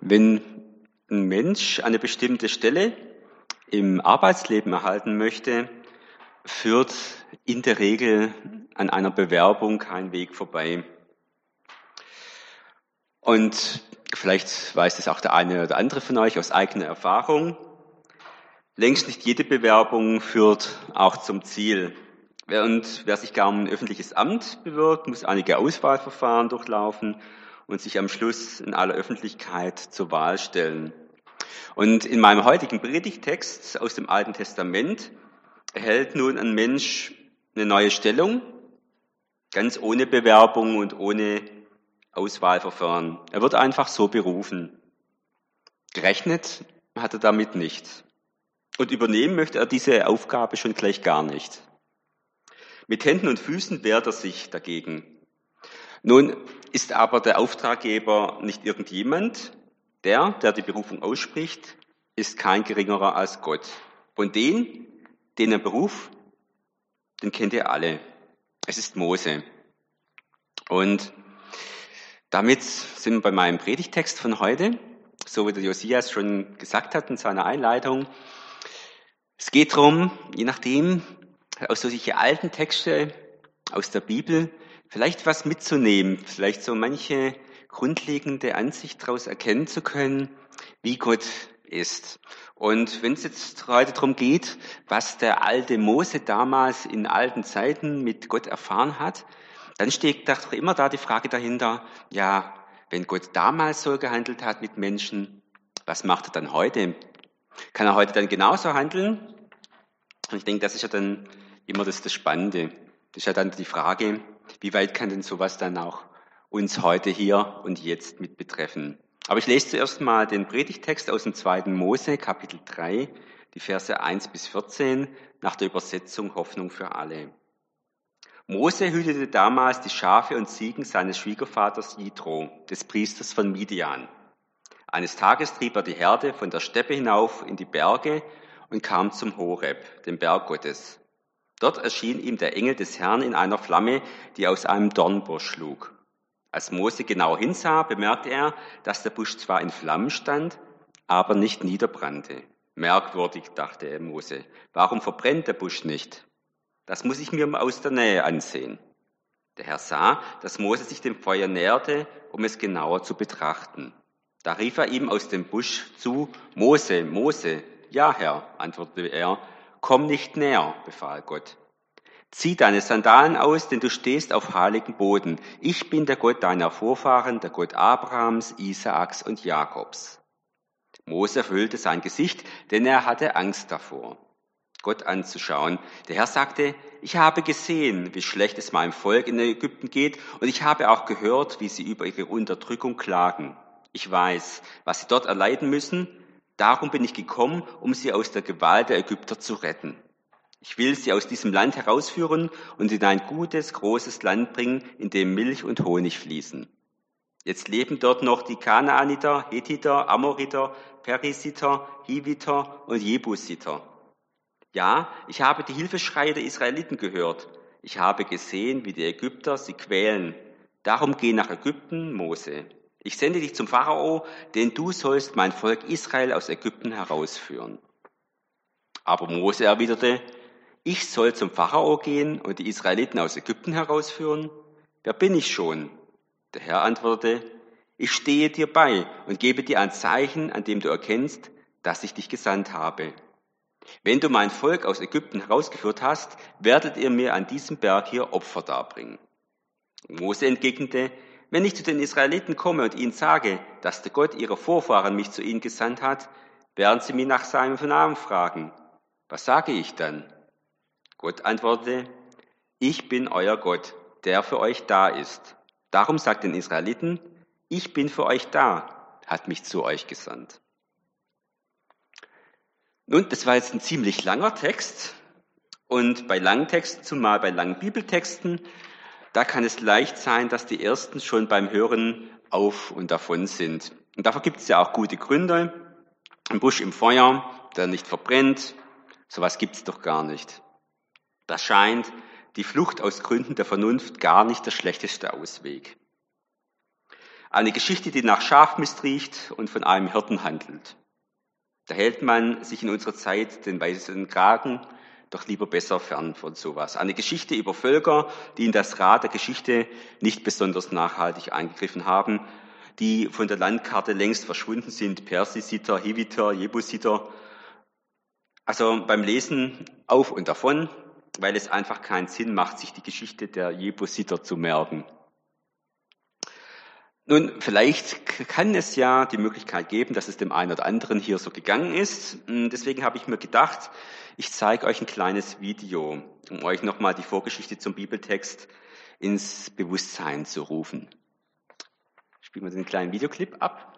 Wenn ein Mensch eine bestimmte Stelle im Arbeitsleben erhalten möchte, führt in der Regel an einer Bewerbung kein Weg vorbei. Und vielleicht weiß das auch der eine oder andere von euch aus eigener Erfahrung. Längst nicht jede Bewerbung führt auch zum Ziel. Und wer sich gar um ein öffentliches Amt bewirbt, muss einige Auswahlverfahren durchlaufen und sich am Schluss in aller Öffentlichkeit zur Wahl stellen. Und in meinem heutigen Predigtext aus dem Alten Testament erhält nun ein Mensch eine neue Stellung, ganz ohne Bewerbung und ohne Auswahlverfahren. Er wird einfach so berufen. Gerechnet hat er damit nicht. Und übernehmen möchte er diese Aufgabe schon gleich gar nicht. Mit Händen und Füßen wehrt er sich dagegen. Nun ist aber der Auftraggeber nicht irgendjemand. Der, der die Berufung ausspricht, ist kein geringerer als Gott. Und den, den er beruft, den kennt ihr alle. Es ist Mose. Und damit sind wir bei meinem Predigtext von heute, so wie der Josias schon gesagt hat in seiner Einleitung. Es geht darum, je nachdem, aus solchen alten Texte aus der Bibel vielleicht was mitzunehmen, vielleicht so manche grundlegende Ansicht daraus erkennen zu können, wie Gott ist. Und wenn es jetzt heute darum geht, was der alte Mose damals in alten Zeiten mit Gott erfahren hat, dann steht doch immer da die Frage dahinter, ja, wenn Gott damals so gehandelt hat mit Menschen, was macht er dann heute? Kann er heute dann genauso handeln? Und ich denke, das ist ja dann immer das, das Spannende. Das ist ja dann die Frage, wie weit kann denn sowas dann auch uns heute hier und jetzt mit betreffen? Aber ich lese zuerst mal den Predigtext aus dem zweiten Mose, Kapitel 3, die Verse 1 bis 14, nach der Übersetzung Hoffnung für alle. Mose hütete damals die Schafe und Ziegen seines Schwiegervaters Jitro, des Priesters von Midian. Eines Tages trieb er die Herde von der Steppe hinauf in die Berge und kam zum Horeb, dem Berg Gottes. Dort erschien ihm der Engel des Herrn in einer Flamme, die aus einem Dornbusch schlug. Als Mose genau hinsah, bemerkte er, dass der Busch zwar in Flammen stand, aber nicht niederbrannte. Merkwürdig, dachte er Mose. Warum verbrennt der Busch nicht? Das muss ich mir aus der Nähe ansehen. Der Herr sah, dass Mose sich dem Feuer näherte, um es genauer zu betrachten. Da rief er ihm aus dem Busch zu, Mose, Mose. Ja, Herr, antwortete er, komm nicht näher, befahl Gott. Zieh deine Sandalen aus, denn du stehst auf heiligem Boden. Ich bin der Gott deiner Vorfahren, der Gott Abrahams, Isaaks und Jakobs. Mose erfüllte sein Gesicht, denn er hatte Angst davor, Gott anzuschauen. Der Herr sagte, ich habe gesehen, wie schlecht es meinem Volk in Ägypten geht, und ich habe auch gehört, wie sie über ihre Unterdrückung klagen. Ich weiß, was sie dort erleiden müssen, Darum bin ich gekommen, um sie aus der Gewalt der Ägypter zu retten. Ich will sie aus diesem Land herausführen und in ein gutes, großes Land bringen, in dem Milch und Honig fließen. Jetzt leben dort noch die Kanaaniter, Hethiter, Amoriter, Perisiter, Hiviter und Jebusiter. Ja, ich habe die Hilfeschreie der Israeliten gehört. Ich habe gesehen, wie die Ägypter sie quälen. Darum geh nach Ägypten, Mose. Ich sende dich zum Pharao, denn du sollst mein Volk Israel aus Ägypten herausführen. Aber Mose erwiderte, ich soll zum Pharao gehen und die Israeliten aus Ägypten herausführen? Wer bin ich schon? Der Herr antwortete, ich stehe dir bei und gebe dir ein Zeichen, an dem du erkennst, dass ich dich gesandt habe. Wenn du mein Volk aus Ägypten herausgeführt hast, werdet ihr mir an diesem Berg hier Opfer darbringen. Mose entgegnete, wenn ich zu den Israeliten komme und ihnen sage, dass der Gott ihrer Vorfahren mich zu ihnen gesandt hat, werden sie mich nach seinem Namen fragen. Was sage ich dann? Gott antwortete, ich bin euer Gott, der für euch da ist. Darum sagt den Israeliten, ich bin für euch da, hat mich zu euch gesandt. Nun, das war jetzt ein ziemlich langer Text. Und bei langen Texten, zumal bei langen Bibeltexten, da kann es leicht sein, dass die Ersten schon beim Hören auf und davon sind. Und dafür gibt es ja auch gute Gründe. Ein Busch im Feuer, der nicht verbrennt, sowas gibt es doch gar nicht. Da scheint die Flucht aus Gründen der Vernunft gar nicht der schlechteste Ausweg. Eine Geschichte, die nach Schafmist riecht und von einem Hirten handelt. Da hält man sich in unserer Zeit den weißen Kragen doch lieber besser fern von sowas. Eine Geschichte über Völker, die in das Rad der Geschichte nicht besonders nachhaltig eingegriffen haben, die von der Landkarte längst verschwunden sind, Persisiter, Hiviter, Jebusiter. Also beim Lesen auf und davon, weil es einfach keinen Sinn macht, sich die Geschichte der Jebusiter zu merken. Nun, vielleicht kann es ja die Möglichkeit geben, dass es dem einen oder anderen hier so gegangen ist. Deswegen habe ich mir gedacht, ich zeige euch ein kleines Video, um euch nochmal die Vorgeschichte zum Bibeltext ins Bewusstsein zu rufen. Spielen wir den kleinen Videoclip ab.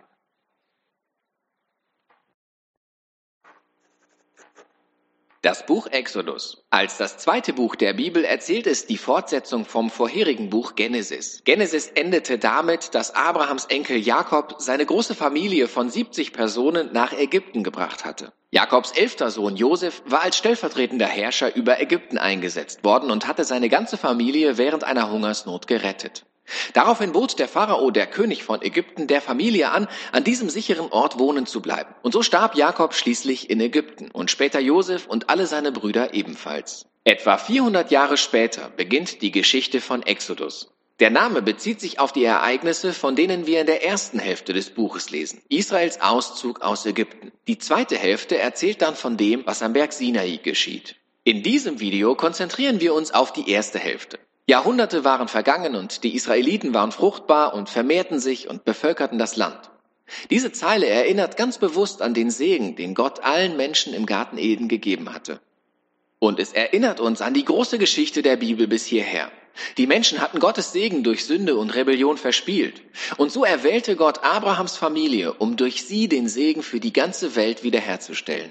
Das Buch Exodus. Als das zweite Buch der Bibel erzählt es die Fortsetzung vom vorherigen Buch Genesis. Genesis endete damit, dass Abrahams Enkel Jakob seine große Familie von 70 Personen nach Ägypten gebracht hatte. Jakobs elfter Sohn Josef war als stellvertretender Herrscher über Ägypten eingesetzt worden und hatte seine ganze Familie während einer Hungersnot gerettet. Daraufhin bot der Pharao, der König von Ägypten, der Familie an, an diesem sicheren Ort wohnen zu bleiben. Und so starb Jakob schließlich in Ägypten und später Josef und alle seine Brüder ebenfalls. Etwa 400 Jahre später beginnt die Geschichte von Exodus. Der Name bezieht sich auf die Ereignisse, von denen wir in der ersten Hälfte des Buches lesen. Israels Auszug aus Ägypten. Die zweite Hälfte erzählt dann von dem, was am Berg Sinai geschieht. In diesem Video konzentrieren wir uns auf die erste Hälfte. Jahrhunderte waren vergangen und die Israeliten waren fruchtbar und vermehrten sich und bevölkerten das Land. Diese Zeile erinnert ganz bewusst an den Segen, den Gott allen Menschen im Garten Eden gegeben hatte. Und es erinnert uns an die große Geschichte der Bibel bis hierher. Die Menschen hatten Gottes Segen durch Sünde und Rebellion verspielt. Und so erwählte Gott Abrahams Familie, um durch sie den Segen für die ganze Welt wiederherzustellen.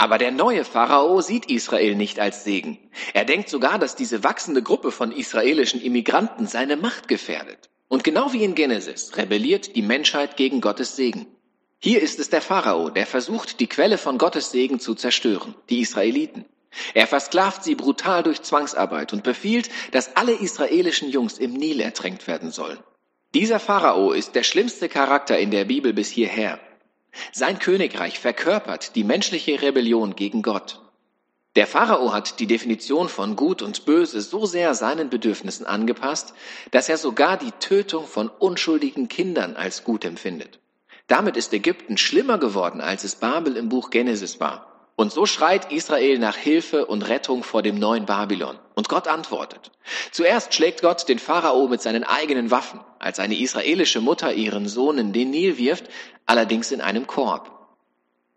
Aber der neue Pharao sieht Israel nicht als Segen. Er denkt sogar, dass diese wachsende Gruppe von israelischen Immigranten seine Macht gefährdet. Und genau wie in Genesis rebelliert die Menschheit gegen Gottes Segen. Hier ist es der Pharao, der versucht, die Quelle von Gottes Segen zu zerstören, die Israeliten. Er versklavt sie brutal durch Zwangsarbeit und befiehlt, dass alle israelischen Jungs im Nil ertränkt werden sollen. Dieser Pharao ist der schlimmste Charakter in der Bibel bis hierher. Sein Königreich verkörpert die menschliche Rebellion gegen Gott. Der Pharao hat die Definition von Gut und Böse so sehr seinen Bedürfnissen angepasst, dass er sogar die Tötung von unschuldigen Kindern als gut empfindet. Damit ist Ägypten schlimmer geworden, als es Babel im Buch Genesis war. Und so schreit Israel nach Hilfe und Rettung vor dem neuen Babylon. Und Gott antwortet. Zuerst schlägt Gott den Pharao mit seinen eigenen Waffen, als eine israelische Mutter ihren Sohn in den Nil wirft, allerdings in einem Korb.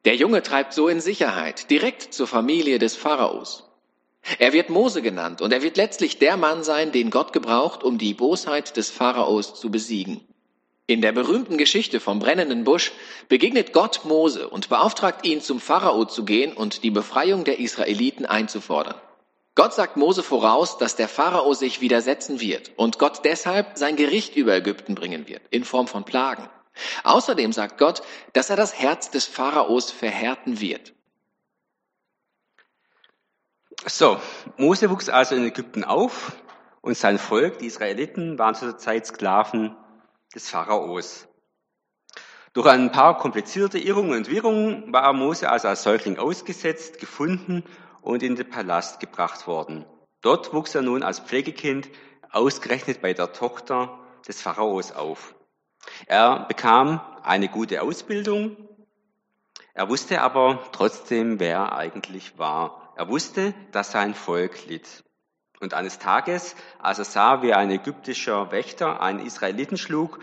Der Junge treibt so in Sicherheit, direkt zur Familie des Pharaos. Er wird Mose genannt und er wird letztlich der Mann sein, den Gott gebraucht, um die Bosheit des Pharaos zu besiegen. In der berühmten Geschichte vom brennenden Busch begegnet Gott Mose und beauftragt ihn, zum Pharao zu gehen und die Befreiung der Israeliten einzufordern. Gott sagt Mose voraus, dass der Pharao sich widersetzen wird und Gott deshalb sein Gericht über Ägypten bringen wird, in Form von Plagen. Außerdem sagt Gott, dass er das Herz des Pharaos verhärten wird. So, Mose wuchs also in Ägypten auf und sein Volk, die Israeliten, waren zu der Zeit Sklaven des Pharaos. Durch ein paar komplizierte Irrungen und Wirrungen war Mose also als Säugling ausgesetzt, gefunden und in den Palast gebracht worden. Dort wuchs er nun als Pflegekind ausgerechnet bei der Tochter des Pharaos auf. Er bekam eine gute Ausbildung. Er wusste aber trotzdem, wer er eigentlich war. Er wusste, dass sein Volk litt. Und eines Tages, als er sah, wie ein ägyptischer Wächter einen Israeliten schlug,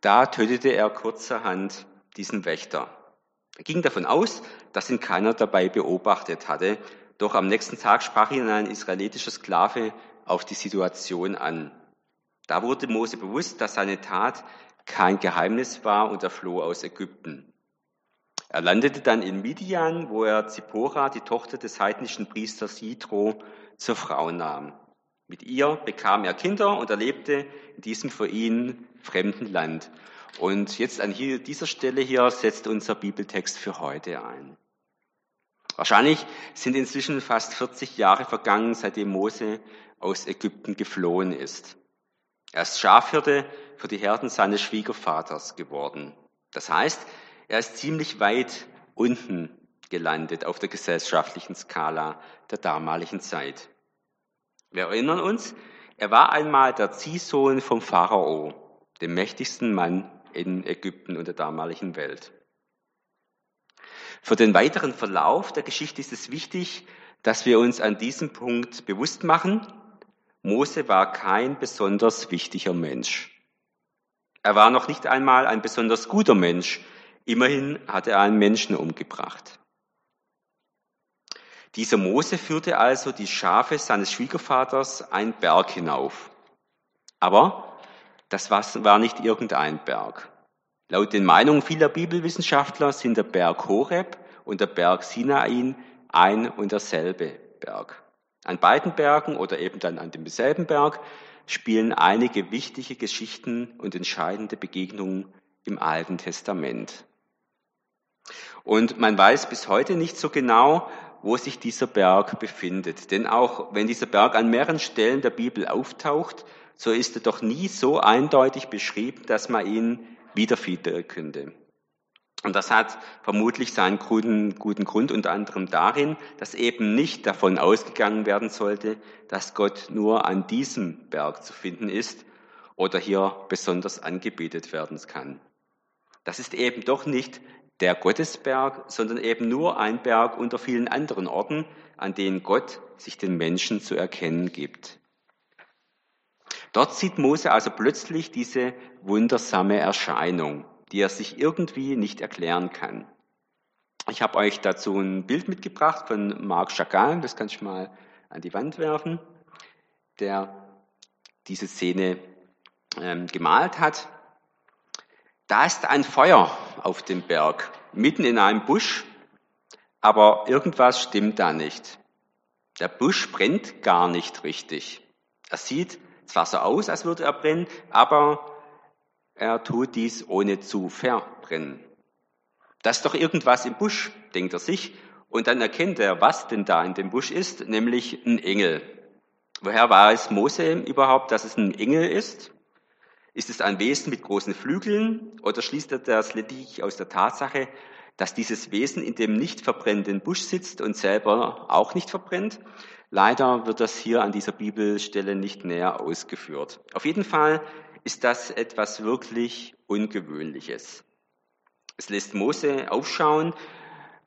da tötete er kurzerhand diesen Wächter. Er ging davon aus, dass ihn keiner dabei beobachtet hatte, doch am nächsten Tag sprach ihn ein israelitischer Sklave auf die Situation an. Da wurde Mose bewusst, dass seine Tat kein Geheimnis war und er floh aus Ägypten. Er landete dann in Midian, wo er Zippora, die Tochter des heidnischen Priesters Jitro, zur Frau nahm. Mit ihr bekam er Kinder und er lebte in diesem für ihn fremden Land. Und jetzt an dieser Stelle hier setzt unser Bibeltext für heute ein. Wahrscheinlich sind inzwischen fast 40 Jahre vergangen, seitdem Mose aus Ägypten geflohen ist. Er ist Schafhirte für die Herden seines Schwiegervaters geworden. Das heißt, er ist ziemlich weit unten gelandet auf der gesellschaftlichen Skala der damaligen Zeit. Wir erinnern uns, er war einmal der Ziehsohn vom Pharao, dem mächtigsten Mann in Ägypten und der damaligen Welt. Für den weiteren Verlauf der Geschichte ist es wichtig, dass wir uns an diesem Punkt bewusst machen, Mose war kein besonders wichtiger Mensch. Er war noch nicht einmal ein besonders guter Mensch. Immerhin hat er einen Menschen umgebracht. Dieser Mose führte also die Schafe seines Schwiegervaters einen Berg hinauf. Aber das war nicht irgendein Berg. Laut den Meinungen vieler Bibelwissenschaftler sind der Berg Horeb und der Berg Sinai ein und derselbe Berg. An beiden Bergen oder eben dann an demselben Berg spielen einige wichtige Geschichten und entscheidende Begegnungen im Alten Testament. Und man weiß bis heute nicht so genau, wo sich dieser Berg befindet. Denn auch wenn dieser Berg an mehreren Stellen der Bibel auftaucht, so ist er doch nie so eindeutig beschrieben, dass man ihn wiederfinden könnte. Und das hat vermutlich seinen guten, guten Grund unter anderem darin, dass eben nicht davon ausgegangen werden sollte, dass Gott nur an diesem Berg zu finden ist oder hier besonders angebetet werden kann. Das ist eben doch nicht der Gottesberg, sondern eben nur ein Berg unter vielen anderen Orten, an denen Gott sich den Menschen zu erkennen gibt. Dort sieht Mose also plötzlich diese wundersame Erscheinung, die er sich irgendwie nicht erklären kann. Ich habe euch dazu ein Bild mitgebracht von Marc Chagall, das kann ich mal an die Wand werfen, der diese Szene ähm, gemalt hat. Da ist ein Feuer auf dem Berg, mitten in einem Busch, aber irgendwas stimmt da nicht. Der Busch brennt gar nicht richtig. Er sieht zwar so aus, als würde er brennen, aber er tut dies ohne zu verbrennen. Das ist doch irgendwas im Busch, denkt er sich, und dann erkennt er, was denn da in dem Busch ist, nämlich ein Engel. Woher weiß Mose überhaupt, dass es ein Engel ist? Ist es ein Wesen mit großen Flügeln oder schließt er das lediglich aus der Tatsache, dass dieses Wesen in dem nicht verbrennenden Busch sitzt und selber auch nicht verbrennt? Leider wird das hier an dieser Bibelstelle nicht näher ausgeführt. Auf jeden Fall ist das etwas wirklich Ungewöhnliches. Es lässt Mose aufschauen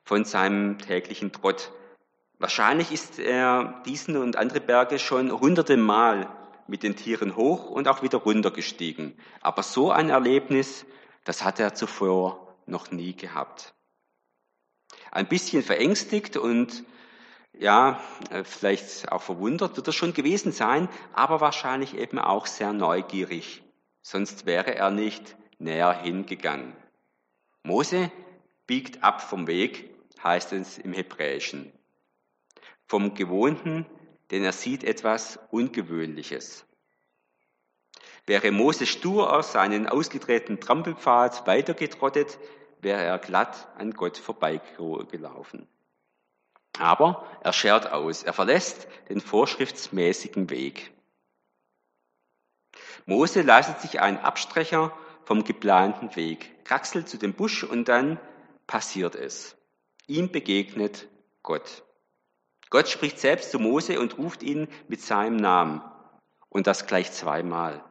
von seinem täglichen Trott. Wahrscheinlich ist er diesen und andere Berge schon hunderte Mal mit den Tieren hoch und auch wieder runtergestiegen. Aber so ein Erlebnis, das hat er zuvor noch nie gehabt. Ein bisschen verängstigt und ja, äh, vielleicht auch verwundert wird er schon gewesen sein, aber wahrscheinlich eben auch sehr neugierig. Sonst wäre er nicht näher hingegangen. Mose biegt ab vom Weg, heißt es im Hebräischen. Vom Gewohnten, denn er sieht etwas Ungewöhnliches. Wäre Mose stur aus seinen ausgetretenen Trampelpfad weitergetrottet, wäre er glatt an Gott vorbeigelaufen. Aber er schert aus, er verlässt den vorschriftsmäßigen Weg. Mose leistet sich einen Abstrecher vom geplanten Weg, kraxelt zu dem Busch und dann passiert es. Ihm begegnet Gott. Gott spricht selbst zu Mose und ruft ihn mit seinem Namen. Und das gleich zweimal.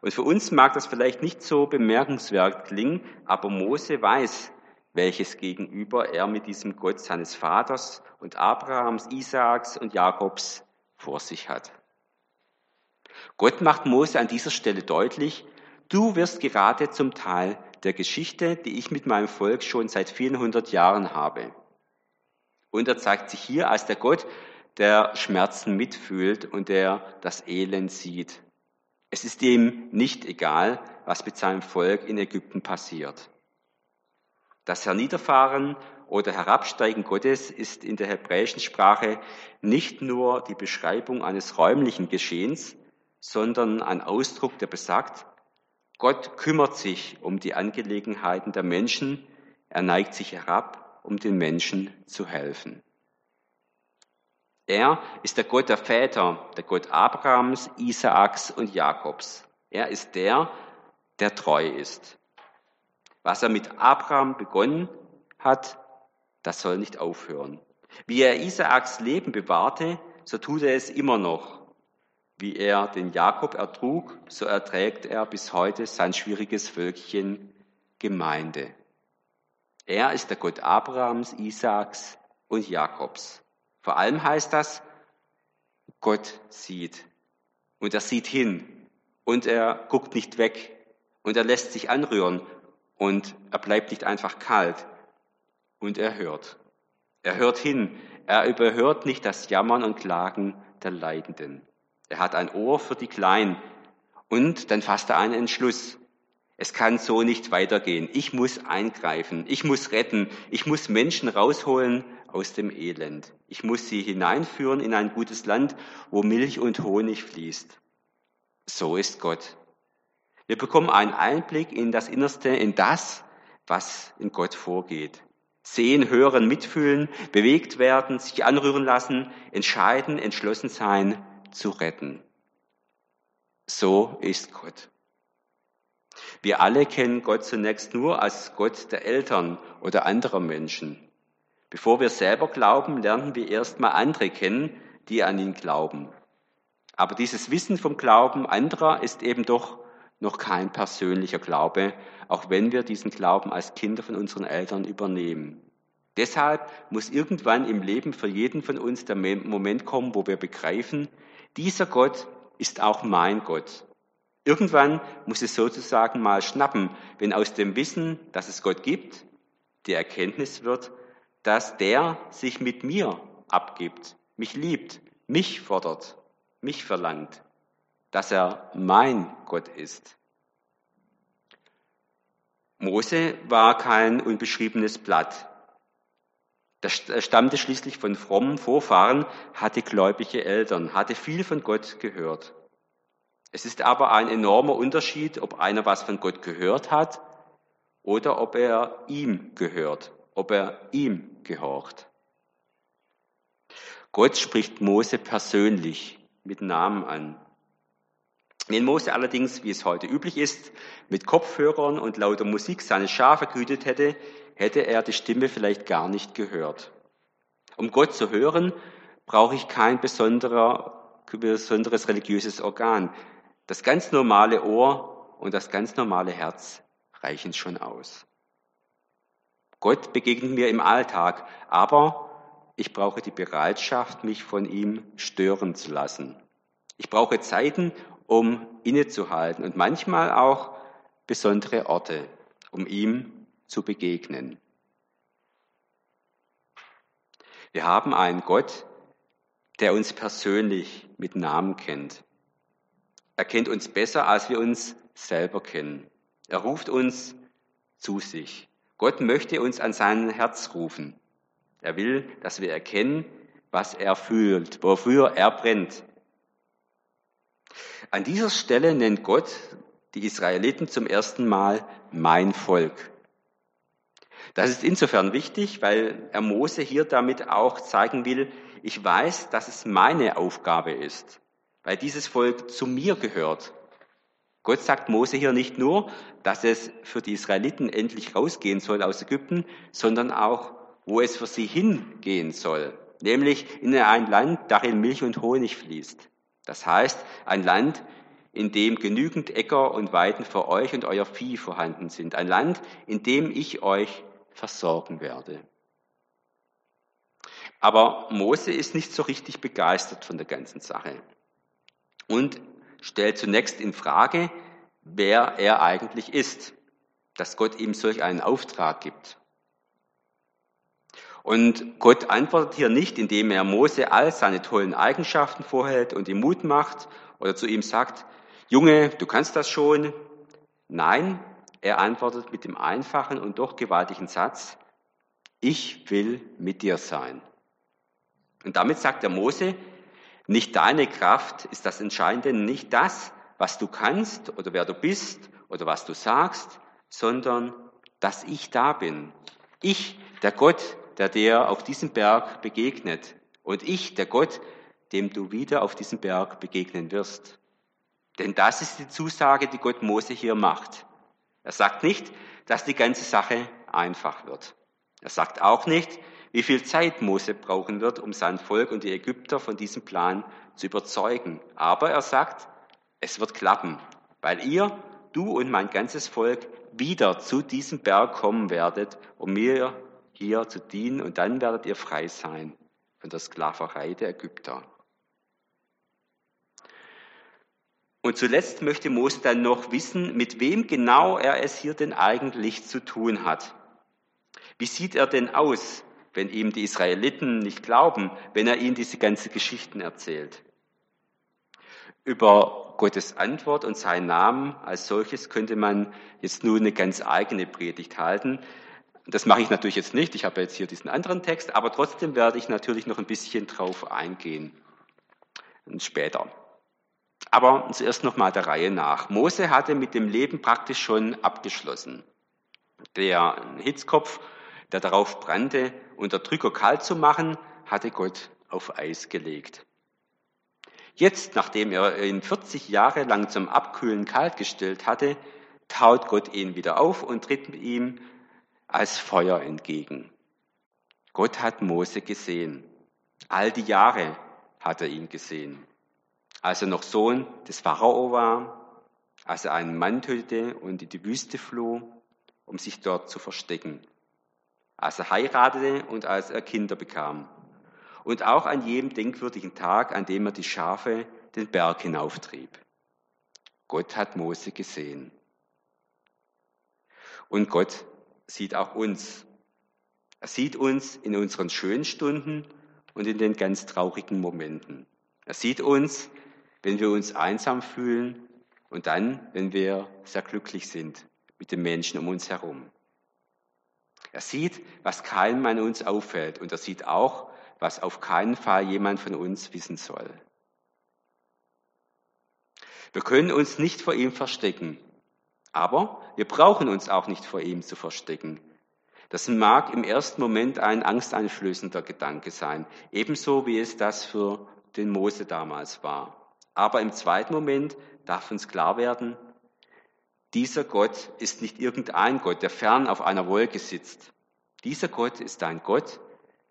Und für uns mag das vielleicht nicht so bemerkenswert klingen, aber Mose weiß, welches Gegenüber er mit diesem Gott seines Vaters und Abrahams, Isaaks und Jakobs vor sich hat. Gott macht Mose an dieser Stelle deutlich, du wirst gerade zum Teil der Geschichte, die ich mit meinem Volk schon seit vielen hundert Jahren habe. Und er zeigt sich hier als der Gott, der Schmerzen mitfühlt und der das Elend sieht. Es ist ihm nicht egal, was mit seinem Volk in Ägypten passiert. Das Herniederfahren oder Herabsteigen Gottes ist in der hebräischen Sprache nicht nur die Beschreibung eines räumlichen Geschehens, sondern ein Ausdruck, der besagt, Gott kümmert sich um die Angelegenheiten der Menschen, er neigt sich herab, um den Menschen zu helfen. Er ist der Gott der Väter, der Gott Abrahams, Isaaks und Jakobs. Er ist der, der treu ist. Was er mit Abraham begonnen hat, das soll nicht aufhören. Wie er Isaaks Leben bewahrte, so tut er es immer noch. Wie er den Jakob ertrug, so erträgt er bis heute sein schwieriges Völkchen Gemeinde. Er ist der Gott Abrahams, Isaaks und Jakobs. Vor allem heißt das, Gott sieht. Und er sieht hin. Und er guckt nicht weg. Und er lässt sich anrühren. Und er bleibt nicht einfach kalt. Und er hört. Er hört hin. Er überhört nicht das Jammern und Klagen der Leidenden. Er hat ein Ohr für die Kleinen. Und dann fasst er einen Entschluss. Es kann so nicht weitergehen. Ich muss eingreifen. Ich muss retten. Ich muss Menschen rausholen aus dem Elend. Ich muss sie hineinführen in ein gutes Land, wo Milch und Honig fließt. So ist Gott. Wir bekommen einen Einblick in das Innerste, in das, was in Gott vorgeht. Sehen, hören, mitfühlen, bewegt werden, sich anrühren lassen, entscheiden, entschlossen sein, zu retten. So ist Gott. Wir alle kennen Gott zunächst nur als Gott der Eltern oder anderer Menschen. Bevor wir selber glauben, lernen wir erstmal andere kennen, die an ihn glauben. Aber dieses Wissen vom Glauben anderer ist eben doch noch kein persönlicher Glaube, auch wenn wir diesen Glauben als Kinder von unseren Eltern übernehmen. Deshalb muss irgendwann im Leben für jeden von uns der Moment kommen, wo wir begreifen, dieser Gott ist auch mein Gott. Irgendwann muss es sozusagen mal schnappen, wenn aus dem Wissen, dass es Gott gibt, die Erkenntnis wird, dass der sich mit mir abgibt, mich liebt, mich fordert, mich verlangt, dass er mein Gott ist. Mose war kein unbeschriebenes Blatt. Er stammte schließlich von frommen Vorfahren, hatte gläubige Eltern, hatte viel von Gott gehört. Es ist aber ein enormer Unterschied, ob einer was von Gott gehört hat oder ob er ihm gehört, ob er ihm gehorcht. Gott spricht Mose persönlich mit Namen an. Wenn Mose allerdings, wie es heute üblich ist, mit Kopfhörern und lauter Musik seine Schafe gehütet hätte, hätte er die Stimme vielleicht gar nicht gehört. Um Gott zu hören, brauche ich kein besonderes religiöses Organ. Das ganz normale Ohr und das ganz normale Herz reichen schon aus. Gott begegnet mir im Alltag, aber ich brauche die Bereitschaft, mich von ihm stören zu lassen. Ich brauche Zeiten, um innezuhalten und manchmal auch besondere Orte, um ihm zu begegnen. Wir haben einen Gott, der uns persönlich mit Namen kennt. Er kennt uns besser, als wir uns selber kennen. Er ruft uns zu sich. Gott möchte uns an sein Herz rufen. Er will, dass wir erkennen, was er fühlt, wofür er brennt. An dieser Stelle nennt Gott die Israeliten zum ersten Mal mein Volk. Das ist insofern wichtig, weil er Mose hier damit auch zeigen will, ich weiß, dass es meine Aufgabe ist, weil dieses Volk zu mir gehört. Gott sagt Mose hier nicht nur, dass es für die Israeliten endlich rausgehen soll aus Ägypten, sondern auch, wo es für sie hingehen soll, nämlich in ein Land, darin Milch und Honig fließt. Das heißt, ein Land, in dem genügend Äcker und Weiden für euch und euer Vieh vorhanden sind. Ein Land, in dem ich euch versorgen werde. Aber Mose ist nicht so richtig begeistert von der ganzen Sache und stellt zunächst in Frage, wer er eigentlich ist, dass Gott ihm solch einen Auftrag gibt. Und Gott antwortet hier nicht, indem er Mose all seine tollen Eigenschaften vorhält und ihm Mut macht oder zu ihm sagt, Junge, du kannst das schon. Nein, er antwortet mit dem einfachen und doch gewaltigen Satz, ich will mit dir sein. Und damit sagt der Mose, nicht deine Kraft ist das Entscheidende, nicht das, was du kannst oder wer du bist oder was du sagst, sondern dass ich da bin. Ich, der Gott, der dir auf diesem Berg begegnet. Und ich, der Gott, dem du wieder auf diesem Berg begegnen wirst. Denn das ist die Zusage, die Gott Mose hier macht. Er sagt nicht, dass die ganze Sache einfach wird. Er sagt auch nicht, wie viel Zeit Mose brauchen wird, um sein Volk und die Ägypter von diesem Plan zu überzeugen. Aber er sagt, es wird klappen, weil ihr, du und mein ganzes Volk wieder zu diesem Berg kommen werdet, um mir hier zu dienen und dann werdet ihr frei sein von der Sklaverei der Ägypter. Und zuletzt möchte Mose dann noch wissen, mit wem genau er es hier denn eigentlich zu tun hat. Wie sieht er denn aus, wenn ihm die Israeliten nicht glauben, wenn er ihnen diese ganzen Geschichten erzählt? Über Gottes Antwort und seinen Namen als solches könnte man jetzt nur eine ganz eigene Predigt halten. Das mache ich natürlich jetzt nicht. Ich habe jetzt hier diesen anderen Text, aber trotzdem werde ich natürlich noch ein bisschen drauf eingehen. Später. Aber zuerst nochmal der Reihe nach. Mose hatte mit dem Leben praktisch schon abgeschlossen. Der Hitzkopf, der darauf brannte, Unterdrücker kalt zu machen, hatte Gott auf Eis gelegt. Jetzt, nachdem er ihn 40 Jahre lang zum Abkühlen kaltgestellt hatte, taut Gott ihn wieder auf und tritt ihm als Feuer entgegen. Gott hat Mose gesehen. All die Jahre hat er ihn gesehen. Als er noch Sohn des Pharao war, als er einen Mann tötete und in die Wüste floh, um sich dort zu verstecken. Als er heiratete und als er Kinder bekam und auch an jedem denkwürdigen Tag, an dem er die Schafe den Berg hinauftrieb. Gott hat Mose gesehen. Und Gott sieht auch uns. Er sieht uns in unseren schönen Stunden und in den ganz traurigen Momenten. Er sieht uns, wenn wir uns einsam fühlen und dann, wenn wir sehr glücklich sind mit den Menschen um uns herum. Er sieht, was keinem an uns auffällt und er sieht auch, was auf keinen Fall jemand von uns wissen soll. Wir können uns nicht vor ihm verstecken, aber wir brauchen uns auch nicht vor ihm zu verstecken. Das mag im ersten Moment ein angsteinflößender Gedanke sein, ebenso wie es das für den Mose damals war. Aber im zweiten Moment darf uns klar werden, dieser Gott ist nicht irgendein Gott, der fern auf einer Wolke sitzt. Dieser Gott ist ein Gott,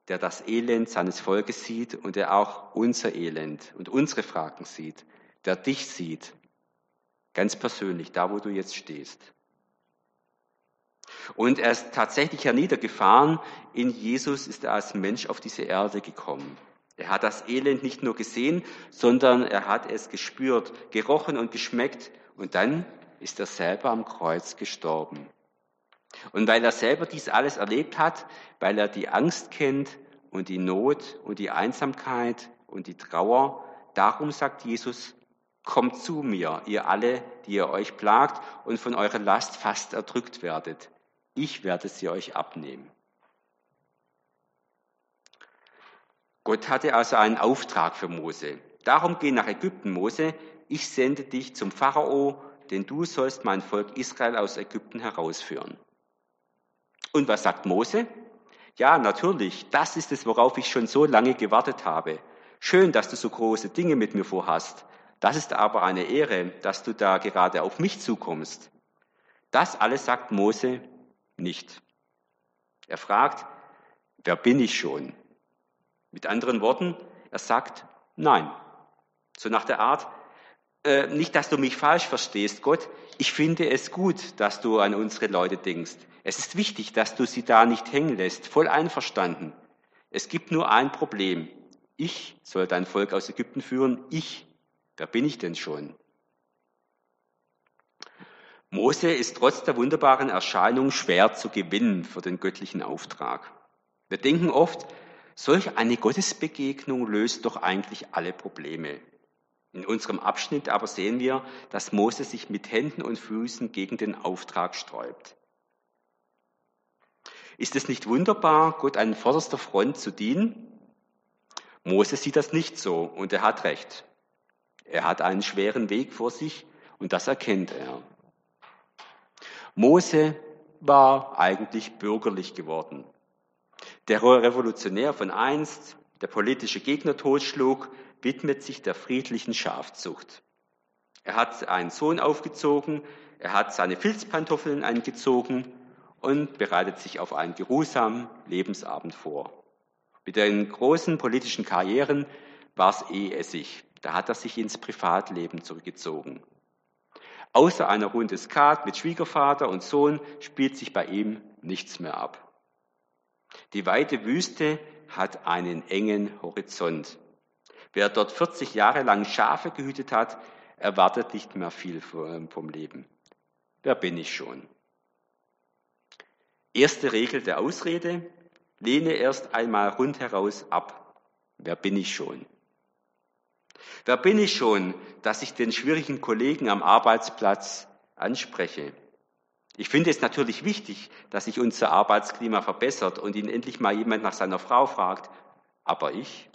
der das Elend seines Volkes sieht und der auch unser Elend und unsere Fragen sieht, der dich sieht, ganz persönlich, da wo du jetzt stehst. Und er ist tatsächlich herniedergefahren. In Jesus ist er als Mensch auf diese Erde gekommen. Er hat das Elend nicht nur gesehen, sondern er hat es gespürt, gerochen und geschmeckt. Und dann ist er selber am Kreuz gestorben. Und weil er selber dies alles erlebt hat, weil er die Angst kennt und die Not und die Einsamkeit und die Trauer, darum sagt Jesus, kommt zu mir, ihr alle, die ihr euch plagt und von eurer Last fast erdrückt werdet. Ich werde sie euch abnehmen. Gott hatte also einen Auftrag für Mose. Darum geh nach Ägypten, Mose. Ich sende dich zum Pharao, denn du sollst mein Volk Israel aus Ägypten herausführen. Und was sagt Mose? Ja, natürlich, das ist es, worauf ich schon so lange gewartet habe. Schön, dass du so große Dinge mit mir vorhast. Das ist aber eine Ehre, dass du da gerade auf mich zukommst. Das alles sagt Mose nicht. Er fragt, wer bin ich schon? Mit anderen Worten, er sagt nein. So nach der Art, äh, nicht, dass du mich falsch verstehst, Gott, ich finde es gut, dass du an unsere Leute denkst. Es ist wichtig, dass du sie da nicht hängen lässt, voll einverstanden. Es gibt nur ein Problem. Ich soll dein Volk aus Ägypten führen. Ich. Wer bin ich denn schon? Mose ist trotz der wunderbaren Erscheinung schwer zu gewinnen für den göttlichen Auftrag. Wir denken oft, solch eine Gottesbegegnung löst doch eigentlich alle Probleme. In unserem Abschnitt aber sehen wir, dass Mose sich mit Händen und Füßen gegen den Auftrag sträubt. Ist es nicht wunderbar, Gott an vorderster Front zu dienen? Mose sieht das nicht so und er hat recht. Er hat einen schweren Weg vor sich und das erkennt er. Mose war eigentlich bürgerlich geworden. Der Revolutionär von einst, der politische Gegner totschlug, widmet sich der friedlichen Schafzucht. Er hat einen Sohn aufgezogen, er hat seine Filzpantoffeln angezogen und bereitet sich auf einen geruhsamen Lebensabend vor. Mit den großen politischen Karrieren war es eh Essig. Da hat er sich ins Privatleben zurückgezogen. Außer einer Runde Skat mit Schwiegervater und Sohn spielt sich bei ihm nichts mehr ab. Die weite Wüste hat einen engen Horizont. Wer dort 40 Jahre lang Schafe gehütet hat, erwartet nicht mehr viel vom Leben. Wer bin ich schon? Erste Regel der Ausrede, lehne erst einmal rundheraus ab. Wer bin ich schon? Wer bin ich schon, dass ich den schwierigen Kollegen am Arbeitsplatz anspreche? Ich finde es natürlich wichtig, dass sich unser Arbeitsklima verbessert und ihn endlich mal jemand nach seiner Frau fragt. Aber ich?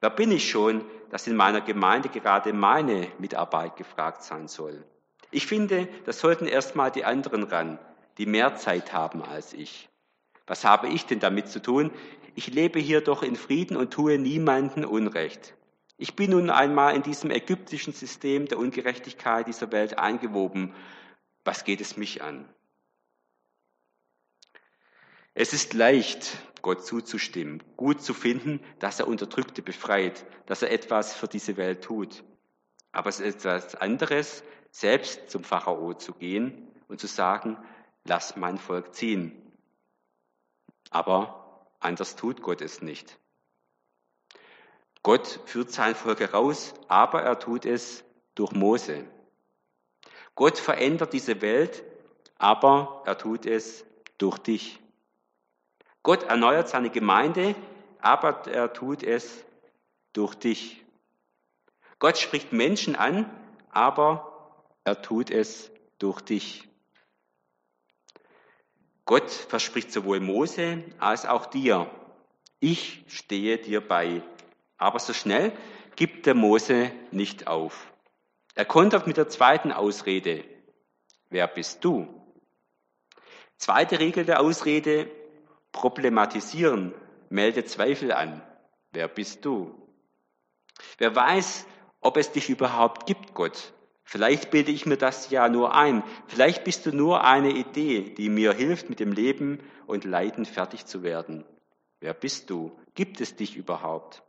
Wer bin ich schon, dass in meiner Gemeinde gerade meine Mitarbeit gefragt sein soll? Ich finde, das sollten erstmal die anderen ran, die mehr Zeit haben als ich. Was habe ich denn damit zu tun? Ich lebe hier doch in Frieden und tue niemanden Unrecht. Ich bin nun einmal in diesem ägyptischen System der Ungerechtigkeit dieser Welt eingewoben. Was geht es mich an? Es ist leicht, Gott zuzustimmen, gut zu finden, dass er Unterdrückte befreit, dass er etwas für diese Welt tut. Aber es ist etwas anderes, selbst zum Pharao zu gehen und zu sagen, lass mein Volk ziehen. Aber anders tut Gott es nicht. Gott führt sein Volk heraus, aber er tut es durch Mose. Gott verändert diese Welt, aber er tut es durch dich. Gott erneuert seine Gemeinde, aber er tut es durch dich. Gott spricht Menschen an, aber er tut es durch dich. Gott verspricht sowohl Mose als auch dir, ich stehe dir bei. Aber so schnell gibt der Mose nicht auf. Er kontert mit der zweiten Ausrede. Wer bist du? Zweite Regel der Ausrede, problematisieren, melde Zweifel an. Wer bist du? Wer weiß, ob es dich überhaupt gibt, Gott? Vielleicht bilde ich mir das ja nur ein. Vielleicht bist du nur eine Idee, die mir hilft, mit dem Leben und Leiden fertig zu werden. Wer bist du? Gibt es dich überhaupt?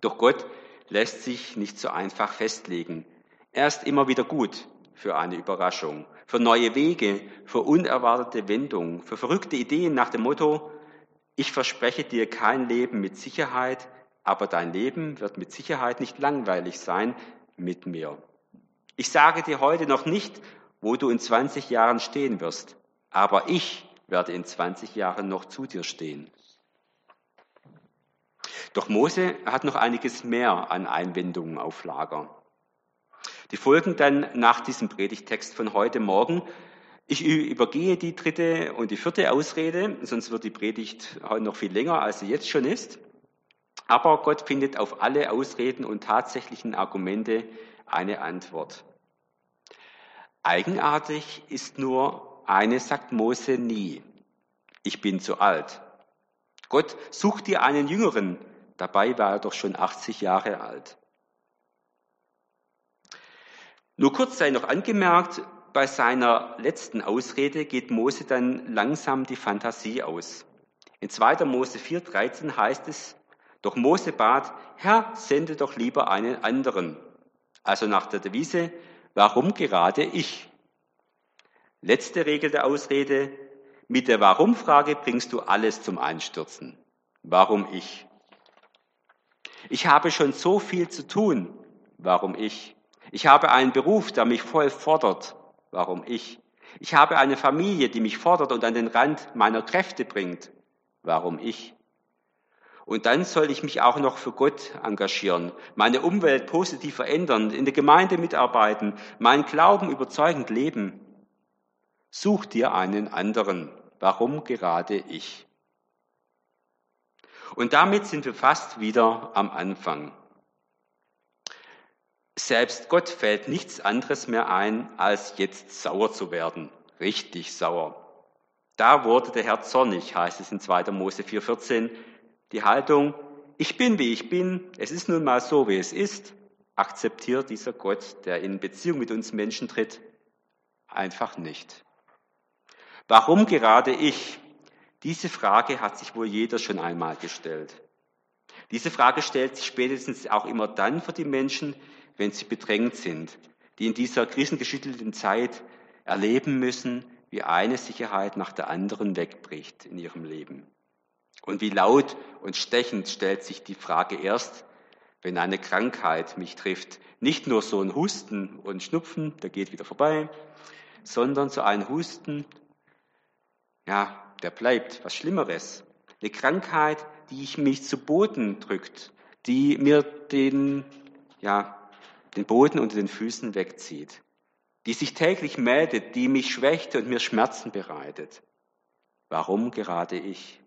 Doch Gott lässt sich nicht so einfach festlegen. Er ist immer wieder gut für eine Überraschung, für neue Wege, für unerwartete Wendungen, für verrückte Ideen nach dem Motto, ich verspreche dir kein Leben mit Sicherheit, aber dein Leben wird mit Sicherheit nicht langweilig sein mit mir. Ich sage dir heute noch nicht, wo du in 20 Jahren stehen wirst, aber ich werde in 20 Jahren noch zu dir stehen. Doch Mose hat noch einiges mehr an Einwendungen auf Lager. Die folgen dann nach diesem Predigtext von heute Morgen. Ich übergehe die dritte und die vierte Ausrede, sonst wird die Predigt heute noch viel länger, als sie jetzt schon ist. Aber Gott findet auf alle Ausreden und tatsächlichen Argumente eine Antwort. Eigenartig ist nur, eine sagt Mose nie. Ich bin zu alt. Gott sucht dir einen Jüngeren, Dabei war er doch schon 80 Jahre alt. Nur kurz sei noch angemerkt, bei seiner letzten Ausrede geht Mose dann langsam die Fantasie aus. In 2. Mose 4,13 heißt es, doch Mose bat, Herr, sende doch lieber einen anderen. Also nach der Devise, warum gerade ich? Letzte Regel der Ausrede, mit der Warum-Frage bringst du alles zum Einstürzen. Warum ich? Ich habe schon so viel zu tun. Warum ich? Ich habe einen Beruf, der mich voll fordert. Warum ich? Ich habe eine Familie, die mich fordert und an den Rand meiner Kräfte bringt. Warum ich? Und dann soll ich mich auch noch für Gott engagieren, meine Umwelt positiv verändern, in der Gemeinde mitarbeiten, meinen Glauben überzeugend leben. Such dir einen anderen. Warum gerade ich? Und damit sind wir fast wieder am Anfang. Selbst Gott fällt nichts anderes mehr ein, als jetzt sauer zu werden. Richtig sauer. Da wurde der Herr zornig, heißt es in 2. Mose 4,14. Die Haltung, ich bin wie ich bin, es ist nun mal so, wie es ist. akzeptiert dieser Gott, der in Beziehung mit uns Menschen tritt, einfach nicht. Warum gerade ich? Diese Frage hat sich wohl jeder schon einmal gestellt. Diese Frage stellt sich spätestens auch immer dann für die Menschen, wenn sie bedrängt sind, die in dieser krisengeschüttelten Zeit erleben müssen, wie eine Sicherheit nach der anderen wegbricht in ihrem Leben. Und wie laut und stechend stellt sich die Frage erst, wenn eine Krankheit mich trifft. Nicht nur so ein Husten und Schnupfen, der geht wieder vorbei, sondern so ein Husten, ja, der bleibt, was Schlimmeres. Eine Krankheit, die mich zu Boden drückt, die mir den, ja, den Boden unter den Füßen wegzieht, die sich täglich meldet, die mich schwächt und mir Schmerzen bereitet. Warum gerade ich?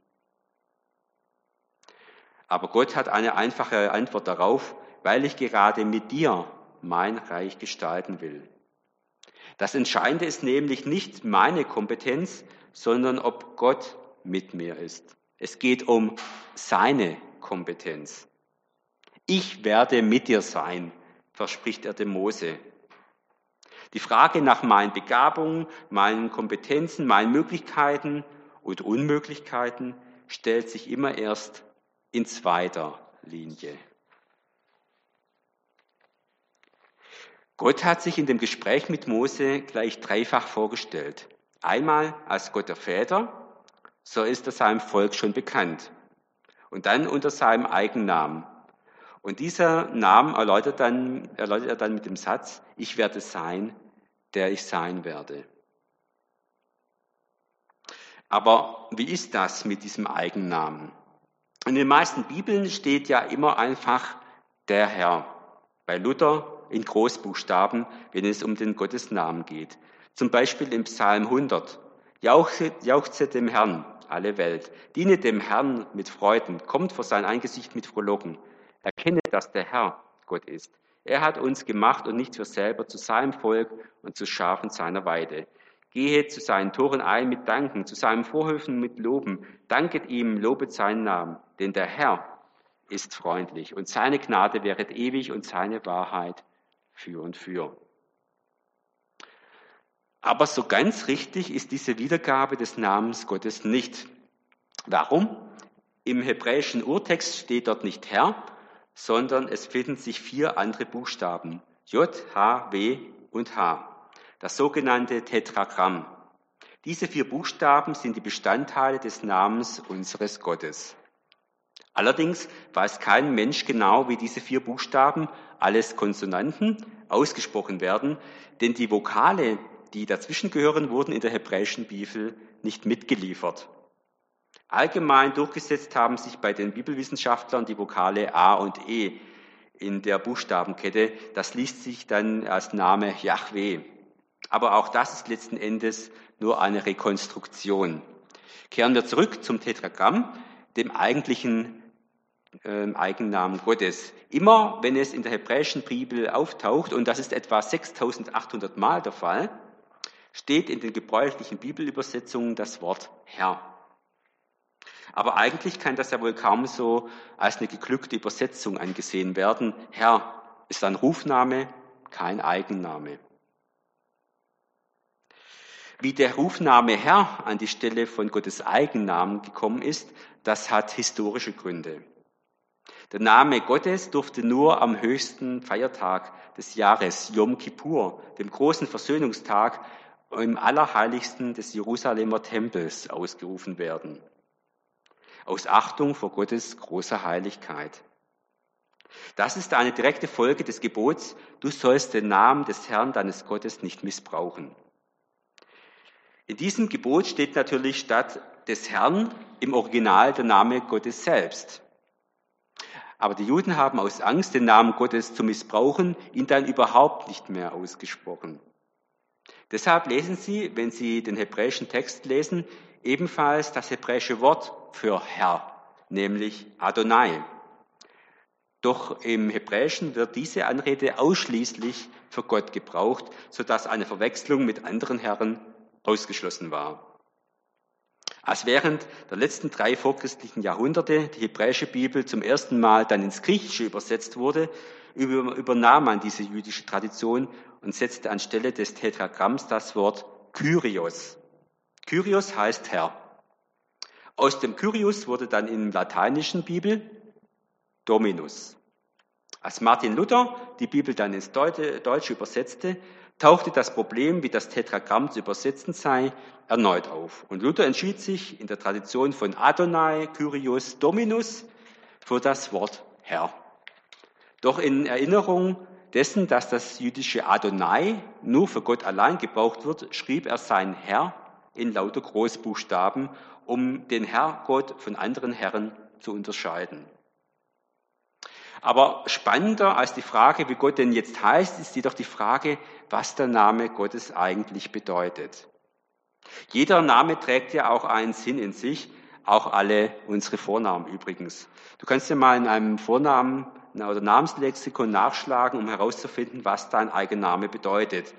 Aber Gott hat eine einfache Antwort darauf, weil ich gerade mit dir mein Reich gestalten will. Das Entscheidende ist nämlich nicht meine Kompetenz, sondern ob Gott mit mir ist. Es geht um seine Kompetenz. Ich werde mit dir sein, verspricht er dem Mose. Die Frage nach meinen Begabungen, meinen Kompetenzen, meinen Möglichkeiten und Unmöglichkeiten stellt sich immer erst in zweiter Linie. Gott hat sich in dem Gespräch mit Mose gleich dreifach vorgestellt. Einmal als Gott der Väter, so ist er seinem Volk schon bekannt. Und dann unter seinem Eigennamen. Und dieser Name erläutert, dann, erläutert er dann mit dem Satz, ich werde sein, der ich sein werde. Aber wie ist das mit diesem Eigennamen? In den meisten Bibeln steht ja immer einfach der Herr. Bei Luther in Großbuchstaben, wenn es um den Gottesnamen geht. Zum Beispiel im Psalm 100. Jauchze, jauchze dem Herrn, alle Welt. Diene dem Herrn mit Freuden. Kommt vor sein Angesicht mit Frohlocken. Erkenne, dass der Herr Gott ist. Er hat uns gemacht und nicht für selber zu seinem Volk und zu Schafen seiner Weide. Gehe zu seinen Toren ein mit Danken, zu seinen Vorhöfen mit Loben. Danket ihm, lobet seinen Namen. Denn der Herr ist freundlich und seine Gnade wäret ewig und seine Wahrheit für und für. Aber so ganz richtig ist diese Wiedergabe des Namens Gottes nicht. Warum? Im hebräischen Urtext steht dort nicht Herr, sondern es finden sich vier andere Buchstaben. J, H, W und H. Das sogenannte Tetragramm. Diese vier Buchstaben sind die Bestandteile des Namens unseres Gottes. Allerdings weiß kein Mensch genau, wie diese vier Buchstaben, alles Konsonanten, ausgesprochen werden, denn die Vokale, die dazwischengehören, wurden in der hebräischen Bibel nicht mitgeliefert. Allgemein durchgesetzt haben sich bei den Bibelwissenschaftlern die Vokale A und E in der Buchstabenkette. Das liest sich dann als Name Yahweh. Aber auch das ist letzten Endes nur eine Rekonstruktion. Kehren wir zurück zum Tetragramm, dem eigentlichen äh, Eigennamen Gottes. Immer wenn es in der hebräischen Bibel auftaucht, und das ist etwa 6800 Mal der Fall, steht in den gebräuchlichen Bibelübersetzungen das Wort Herr. Aber eigentlich kann das ja wohl kaum so als eine geglückte Übersetzung angesehen werden. Herr ist ein Rufname, kein Eigenname. Wie der Rufname Herr an die Stelle von Gottes Eigennamen gekommen ist, das hat historische Gründe. Der Name Gottes durfte nur am höchsten Feiertag des Jahres, Yom Kippur, dem großen Versöhnungstag, im Allerheiligsten des Jerusalemer Tempels ausgerufen werden. Aus Achtung vor Gottes großer Heiligkeit. Das ist eine direkte Folge des Gebots, du sollst den Namen des Herrn deines Gottes nicht missbrauchen. In diesem Gebot steht natürlich statt des Herrn im Original der Name Gottes selbst. Aber die Juden haben aus Angst, den Namen Gottes zu missbrauchen, ihn dann überhaupt nicht mehr ausgesprochen. Deshalb lesen Sie, wenn Sie den hebräischen Text lesen, ebenfalls das hebräische Wort für Herr, nämlich Adonai. Doch im Hebräischen wird diese Anrede ausschließlich für Gott gebraucht, sodass eine Verwechslung mit anderen Herren ausgeschlossen war. Als während der letzten drei vorchristlichen Jahrhunderte die hebräische Bibel zum ersten Mal dann ins Griechische übersetzt wurde, übernahm man diese jüdische Tradition und setzte anstelle des Tetragramms das Wort Kyrios. Kyrios heißt Herr. Aus dem Kyrios wurde dann in lateinischen Bibel Dominus. Als Martin Luther die Bibel dann ins Deutsche übersetzte, tauchte das Problem, wie das Tetragramm zu übersetzen sei, erneut auf. Und Luther entschied sich in der Tradition von Adonai, Kyrios, Dominus für das Wort Herr. Doch in Erinnerung dessen, dass das jüdische Adonai nur für Gott allein gebraucht wird, schrieb er sein Herr in lauter Großbuchstaben, um den Herrgott von anderen Herren zu unterscheiden. Aber spannender als die Frage, wie Gott denn jetzt heißt, ist jedoch die Frage, was der Name Gottes eigentlich bedeutet. Jeder Name trägt ja auch einen Sinn in sich, auch alle unsere Vornamen übrigens. Du kannst ja mal in einem Vornamen oder Namenslexikon nachschlagen, um herauszufinden, was dein Eigenname bedeutet.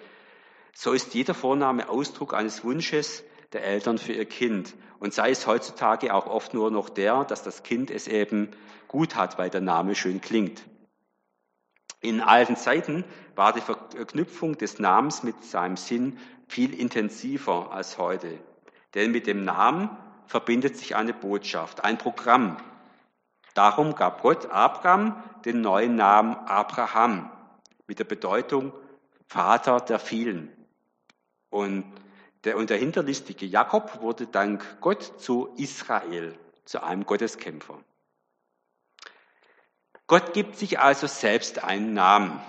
So ist jeder Vorname Ausdruck eines Wunsches der Eltern für ihr Kind. Und sei es heutzutage auch oft nur noch der, dass das Kind es eben gut hat, weil der Name schön klingt. In alten Zeiten war die Verknüpfung des Namens mit seinem Sinn viel intensiver als heute. Denn mit dem Namen verbindet sich eine Botschaft, ein Programm. Darum gab Gott Abraham den neuen Namen Abraham mit der Bedeutung Vater der vielen. Und der, und der hinterlistige Jakob wurde dank Gott zu Israel, zu einem Gotteskämpfer. Gott gibt sich also selbst einen Namen.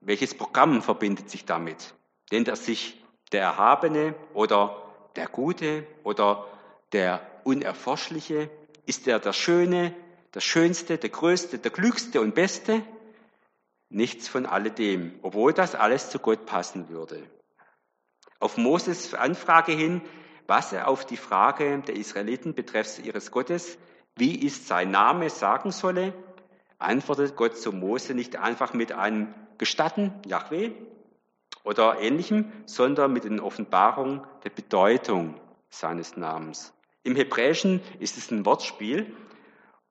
Welches Programm verbindet sich damit? Nennt er sich der Erhabene oder der Gute oder der Unerforschliche? Ist er der Schöne, der Schönste, der Größte, der Klügste und Beste? Nichts von alledem, obwohl das alles zu Gott passen würde. Auf Moses Anfrage hin, was er auf die Frage der Israeliten betreffs ihres Gottes, wie ist sein Name, sagen solle, antwortet Gott zu Mose nicht einfach mit einem Gestatten, Yahweh oder ähnlichem, sondern mit den Offenbarungen der Bedeutung seines Namens. Im Hebräischen ist es ein Wortspiel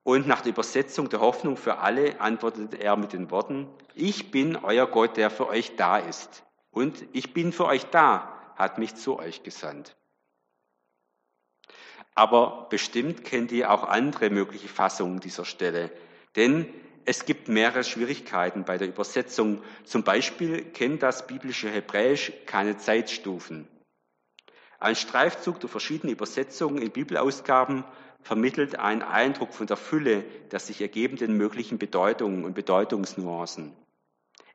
und nach der Übersetzung der Hoffnung für alle antwortet er mit den Worten, ich bin euer Gott, der für euch da ist. Und ich bin für euch da, hat mich zu euch gesandt. Aber bestimmt kennt ihr auch andere mögliche Fassungen dieser Stelle. Denn es gibt mehrere Schwierigkeiten bei der Übersetzung. Zum Beispiel kennt das biblische Hebräisch keine Zeitstufen. Ein Streifzug der verschiedenen Übersetzungen in Bibelausgaben vermittelt einen Eindruck von der Fülle der sich ergebenden möglichen Bedeutungen und Bedeutungsnuancen.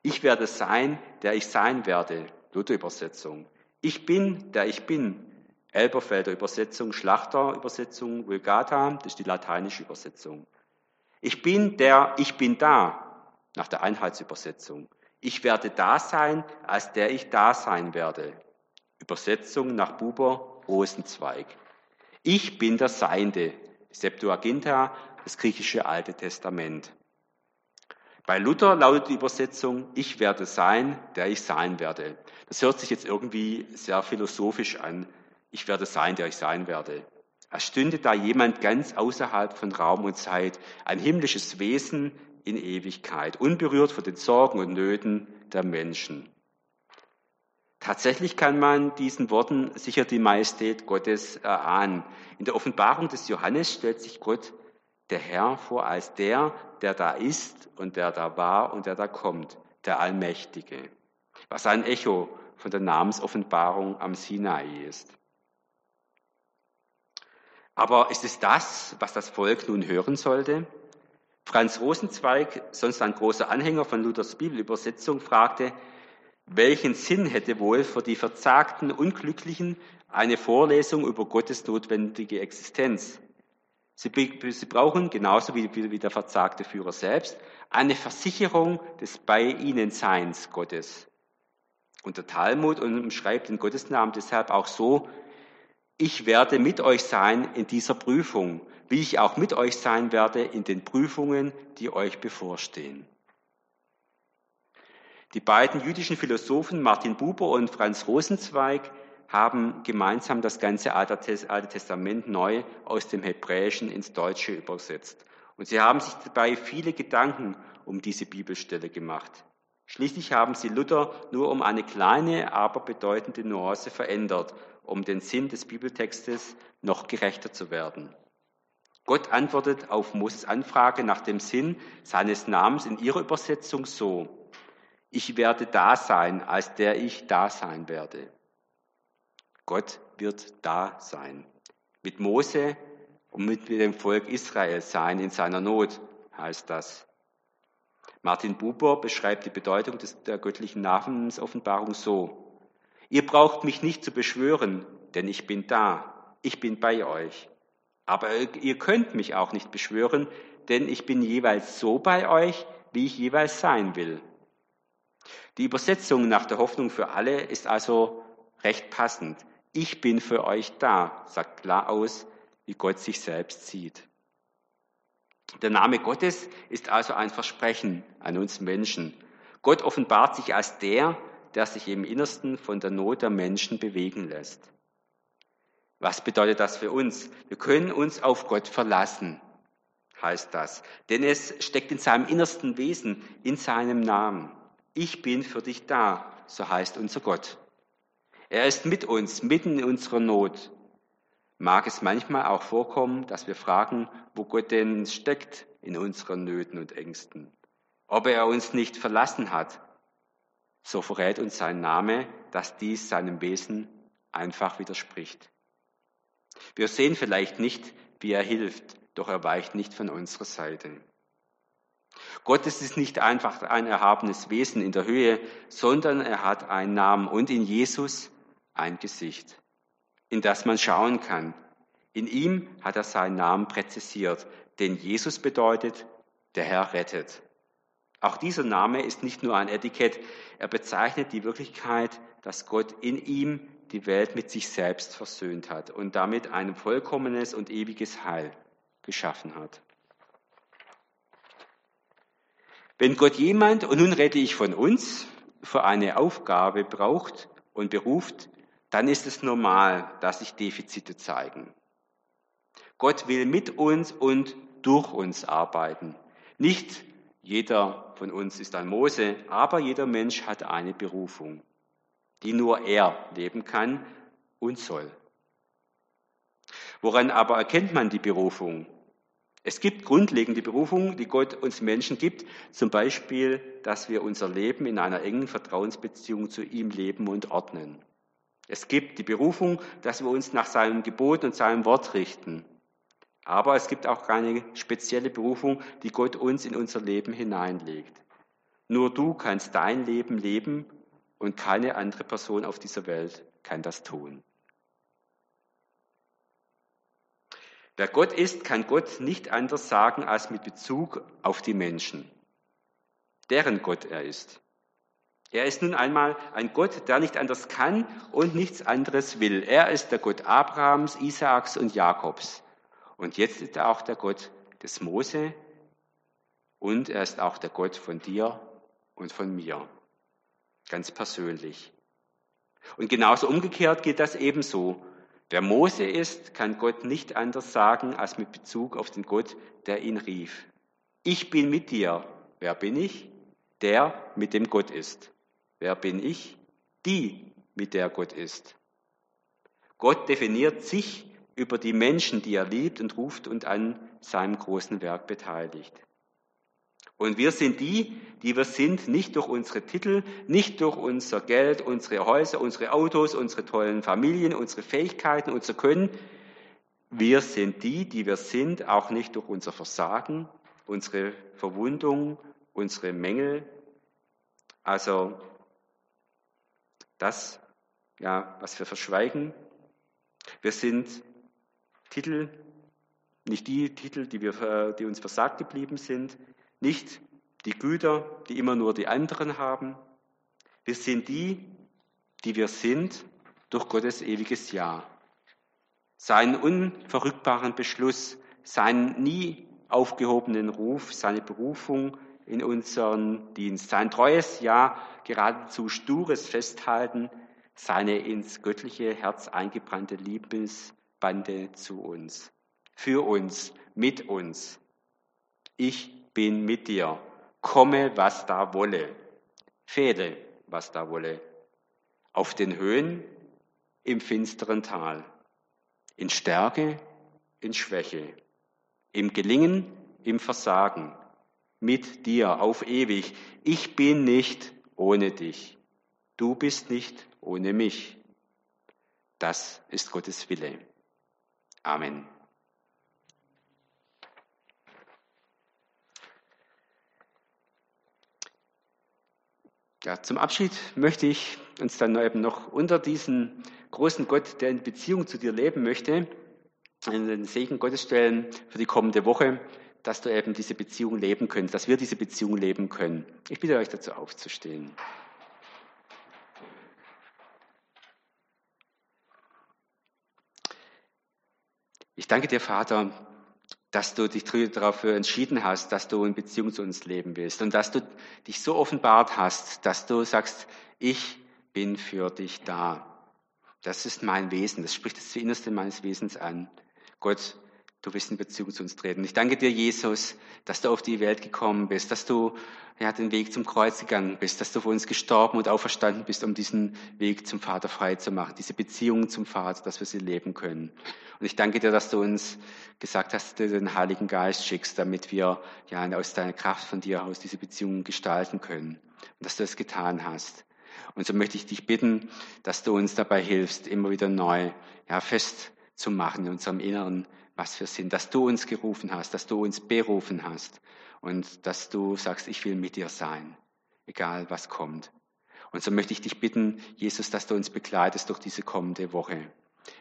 Ich werde sein, der ich sein werde, Luther-Übersetzung. Ich bin, der ich bin, Elberfelder Übersetzung, Schlachter Übersetzung, Vulgata, das ist die lateinische Übersetzung. Ich bin der, ich bin da, nach der Einheitsübersetzung. Ich werde da sein, als der ich da sein werde. Übersetzung nach Buber Rosenzweig. Ich bin der Seiende, Septuaginta, das griechische Alte Testament. Bei Luther lautet die Übersetzung, ich werde sein, der ich sein werde. Das hört sich jetzt irgendwie sehr philosophisch an. Ich werde sein, der ich sein werde. Als stünde da jemand ganz außerhalb von Raum und Zeit, ein himmlisches Wesen in Ewigkeit, unberührt von den Sorgen und Nöten der Menschen. Tatsächlich kann man diesen Worten sicher die Majestät Gottes erahnen. In der Offenbarung des Johannes stellt sich Gott, der Herr, vor als der, der da ist und der da war und der da kommt, der Allmächtige. Was ein Echo von der Namensoffenbarung am Sinai ist. Aber ist es das, was das Volk nun hören sollte? Franz Rosenzweig, sonst ein großer Anhänger von Luthers Bibelübersetzung, fragte, welchen Sinn hätte wohl für die verzagten Unglücklichen eine Vorlesung über Gottes notwendige Existenz? Sie, brauchen, genauso wie, wie der verzagte Führer selbst, eine Versicherung des Bei ihnen Seins Gottes. Und der Talmud umschreibt den Gottesnamen deshalb auch so, ich werde mit euch sein in dieser Prüfung, wie ich auch mit euch sein werde in den Prüfungen, die euch bevorstehen. Die beiden jüdischen Philosophen Martin Buber und Franz Rosenzweig haben gemeinsam das ganze Alte Testament neu aus dem Hebräischen ins Deutsche übersetzt. Und sie haben sich dabei viele Gedanken um diese Bibelstelle gemacht. Schließlich haben sie Luther nur um eine kleine, aber bedeutende Nuance verändert, um den Sinn des Bibeltextes noch gerechter zu werden. Gott antwortet auf Moses Anfrage nach dem Sinn seines Namens in ihrer Übersetzung so, ich werde da sein, als der ich da sein werde. Gott wird da sein. Mit Mose und mit dem Volk Israel sein in seiner Not, heißt das. Martin Buber beschreibt die Bedeutung des, der göttlichen Namensoffenbarung so. Ihr braucht mich nicht zu beschwören, denn ich bin da. Ich bin bei euch. Aber ihr könnt mich auch nicht beschwören, denn ich bin jeweils so bei euch, wie ich jeweils sein will. Die Übersetzung nach der Hoffnung für alle ist also recht passend. Ich bin für euch da, sagt klar aus, wie Gott sich selbst sieht. Der Name Gottes ist also ein Versprechen an uns Menschen. Gott offenbart sich als der, der sich im Innersten von der Not der Menschen bewegen lässt. Was bedeutet das für uns? Wir können uns auf Gott verlassen, heißt das. Denn es steckt in seinem innersten Wesen, in seinem Namen. Ich bin für dich da, so heißt unser Gott. Er ist mit uns, mitten in unserer Not. Mag es manchmal auch vorkommen, dass wir fragen, wo Gott denn steckt in unseren Nöten und Ängsten. Ob er uns nicht verlassen hat. So verrät uns sein Name, dass dies seinem Wesen einfach widerspricht. Wir sehen vielleicht nicht, wie er hilft, doch er weicht nicht von unserer Seite. Gott ist nicht einfach ein erhabenes Wesen in der Höhe, sondern er hat einen Namen und in Jesus ein Gesicht, in das man schauen kann. In ihm hat er seinen Namen präzisiert, denn Jesus bedeutet, der Herr rettet. Auch dieser Name ist nicht nur ein Etikett, er bezeichnet die Wirklichkeit, dass Gott in ihm die Welt mit sich selbst versöhnt hat und damit ein vollkommenes und ewiges Heil geschaffen hat. Wenn Gott jemand, und nun rede ich von uns, für eine Aufgabe braucht und beruft, dann ist es normal, dass sich Defizite zeigen. Gott will mit uns und durch uns arbeiten. Nicht jeder von uns ist ein Mose, aber jeder Mensch hat eine Berufung die nur er leben kann und soll. Woran aber erkennt man die Berufung? Es gibt grundlegende Berufungen, die Gott uns Menschen gibt, zum Beispiel, dass wir unser Leben in einer engen Vertrauensbeziehung zu ihm leben und ordnen. Es gibt die Berufung, dass wir uns nach seinem Gebot und seinem Wort richten. Aber es gibt auch keine spezielle Berufung, die Gott uns in unser Leben hineinlegt. Nur du kannst dein Leben leben und keine andere Person auf dieser Welt kann das tun. Wer Gott ist, kann Gott nicht anders sagen als mit Bezug auf die Menschen, deren Gott er ist. Er ist nun einmal ein Gott, der nicht anders kann und nichts anderes will. Er ist der Gott Abrahams, Isaaks und Jakobs. Und jetzt ist er auch der Gott des Mose und er ist auch der Gott von dir und von mir ganz persönlich. Und genauso umgekehrt geht das ebenso. Wer Mose ist, kann Gott nicht anders sagen als mit Bezug auf den Gott, der ihn rief. Ich bin mit dir. Wer bin ich? Der, mit dem Gott ist. Wer bin ich? Die, mit der Gott ist. Gott definiert sich über die Menschen, die er liebt und ruft und an seinem großen Werk beteiligt. Und wir sind die, die wir sind, nicht durch unsere Titel, nicht durch unser Geld, unsere Häuser, unsere Autos, unsere tollen Familien, unsere Fähigkeiten, unser Können. Wir sind die, die wir sind, auch nicht durch unser Versagen, unsere Verwundung, unsere Mängel. Also das, ja, was wir verschweigen. Wir sind Titel, nicht die Titel, die, wir, die uns versagt geblieben sind, nicht die Güter, die immer nur die anderen haben. Wir sind die, die wir sind durch Gottes ewiges Ja. Seinen unverrückbaren Beschluss, seinen nie aufgehobenen Ruf, seine Berufung in unseren Dienst, sein treues Ja, geradezu stures Festhalten, seine ins göttliche Herz eingebrannte Liebesbande zu uns, für uns, mit uns. Ich bin mit dir, komme, was da wolle, fehle, was da wolle, auf den Höhen, im finsteren Tal, in Stärke, in Schwäche, im Gelingen, im Versagen, mit dir auf ewig. Ich bin nicht ohne dich. Du bist nicht ohne mich. Das ist Gottes Wille. Amen. Ja, zum Abschied möchte ich uns dann eben noch unter diesen großen Gott, der in Beziehung zu dir leben möchte, in den Segen Gottes stellen für die kommende Woche, dass du eben diese Beziehung leben könnt, dass wir diese Beziehung leben können. Ich bitte euch dazu aufzustehen. Ich danke dir, Vater, dass du dich dafür entschieden hast, dass du in Beziehung zu uns leben willst und dass du dich so offenbart hast, dass du sagst, ich bin für dich da. Das ist mein Wesen, das spricht das Innerste meines Wesens an. Gott, du willst in Beziehung zu uns treten. Ich danke dir, Jesus, dass du auf die Welt gekommen bist, dass du ja, den Weg zum Kreuz gegangen bist, dass du für uns gestorben und auferstanden bist, um diesen Weg zum Vater frei zu machen, diese Beziehung zum Vater, dass wir sie leben können. Und ich danke dir, dass du uns gesagt hast, dass du den Heiligen Geist schickst, damit wir ja aus deiner Kraft von dir aus diese Beziehung gestalten können. Und dass du es getan hast. Und so möchte ich dich bitten, dass du uns dabei hilfst, immer wieder neu ja, festzumachen in unserem Inneren, was wir sind, dass du uns gerufen hast, dass du uns berufen hast und dass du sagst, ich will mit dir sein, egal was kommt. Und so möchte ich dich bitten, Jesus, dass du uns begleitest durch diese kommende Woche.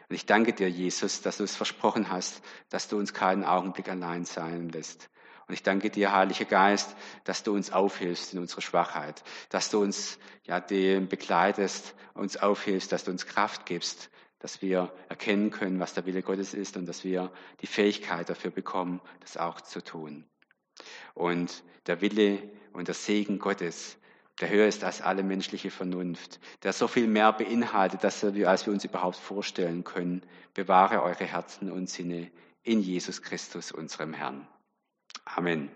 Und ich danke dir, Jesus, dass du es versprochen hast, dass du uns keinen Augenblick allein sein lässt. Und ich danke dir, Heiliger Geist, dass du uns aufhilfst in unserer Schwachheit, dass du uns ja dem begleitest, uns aufhilfst, dass du uns Kraft gibst, dass wir erkennen können, was der Wille Gottes ist und dass wir die Fähigkeit dafür bekommen, das auch zu tun. Und der Wille und der Segen Gottes, der höher ist als alle menschliche Vernunft, der so viel mehr beinhaltet, dass wir, als wir uns überhaupt vorstellen können, bewahre eure Herzen und Sinne in Jesus Christus, unserem Herrn. Amen.